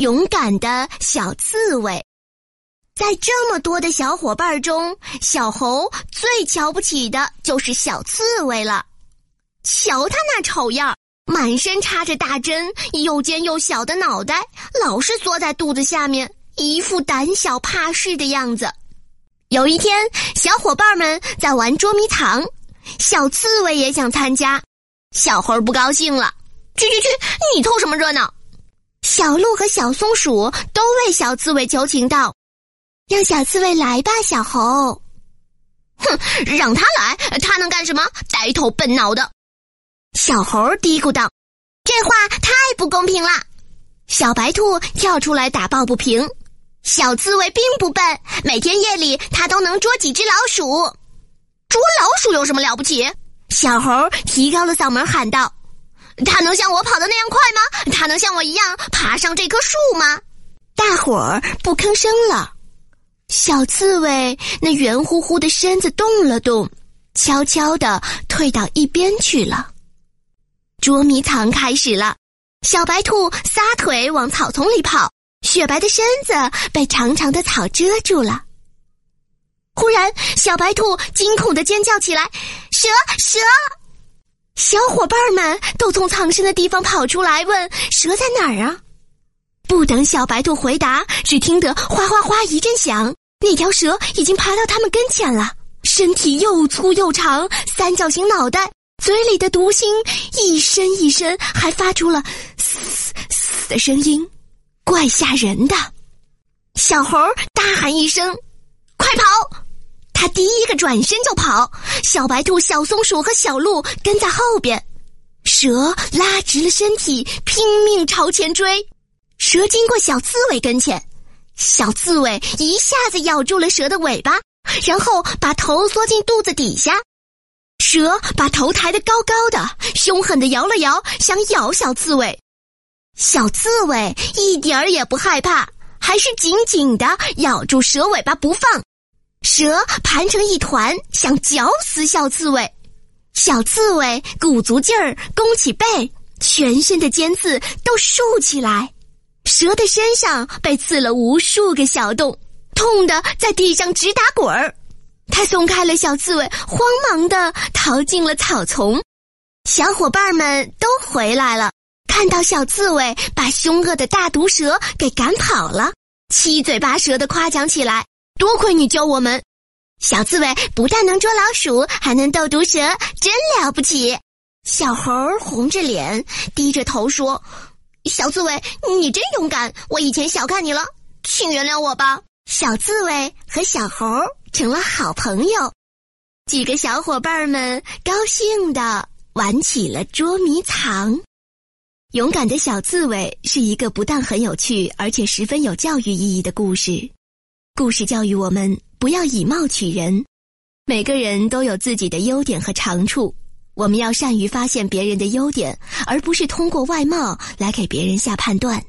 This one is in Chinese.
勇敢的小刺猬。在这么多的小伙伴中，小猴最瞧不起的就是小刺猬了。瞧他那丑样，满身插着大针，又尖又小的脑袋，老是缩在肚子下面，一副胆小怕事的样子。有一天，小伙伴们在玩捉迷藏，小刺猬也想参加。小猴不高兴了：“去去去，你凑什么热闹？”小鹿和小松鼠都为小刺猬求情道：“让小刺猬来吧，小猴。”“哼，让他来，他能干什么？呆头笨脑的。”小猴嘀咕道：“这话太不公平了。”小白兔跳出来打抱不平。小刺猬并不笨，每天夜里它都能捉几只老鼠。捉老鼠有什么了不起？小猴提高了嗓门喊道：“它能像我跑的那样快吗？它能像我一样爬上这棵树吗？”大伙儿不吭声了。小刺猬那圆乎乎的身子动了动，悄悄地退到一边去了。捉迷藏开始了，小白兔撒腿往草丛里跑。雪白的身子被长长的草遮住了。忽然，小白兔惊恐的尖叫起来：“蛇，蛇！”小伙伴们都从藏身的地方跑出来，问：“蛇在哪儿啊？”不等小白兔回答，只听得哗哗哗一阵响，那条蛇已经爬到他们跟前了，身体又粗又长，三角形脑袋，嘴里的毒芯一伸一伸，还发出了“嘶嘶”的声音。怪吓人的，小猴大喊一声：“快跑！”他第一个转身就跑，小白兔、小松鼠和小鹿跟在后边。蛇拉直了身体，拼命朝前追。蛇经过小刺猬跟前，小刺猬一下子咬住了蛇的尾巴，然后把头缩进肚子底下。蛇把头抬得高高的，凶狠地摇了摇，想咬小刺猬。小刺猬一点儿也不害怕，还是紧紧的咬住蛇尾巴不放。蛇盘成一团，想绞死小刺猬。小刺猬鼓足劲儿，弓起背，全身的尖刺都竖起来。蛇的身上被刺了无数个小洞，痛得在地上直打滚儿。他松开了小刺猬，慌忙的逃进了草丛。小伙伴们都回来了。看到小刺猬把凶恶的大毒蛇给赶跑了，七嘴八舌的夸奖起来。多亏你教我们，小刺猬不但能捉老鼠，还能斗毒蛇，真了不起。小猴红着脸，低着头说：“小刺猬，你真勇敢，我以前小看你了，请原谅我吧。”小刺猬和小猴成了好朋友，几个小伙伴们高兴的玩起了捉迷藏。勇敢的小刺猬是一个不但很有趣，而且十分有教育意义的故事。故事教育我们不要以貌取人，每个人都有自己的优点和长处，我们要善于发现别人的优点，而不是通过外貌来给别人下判断。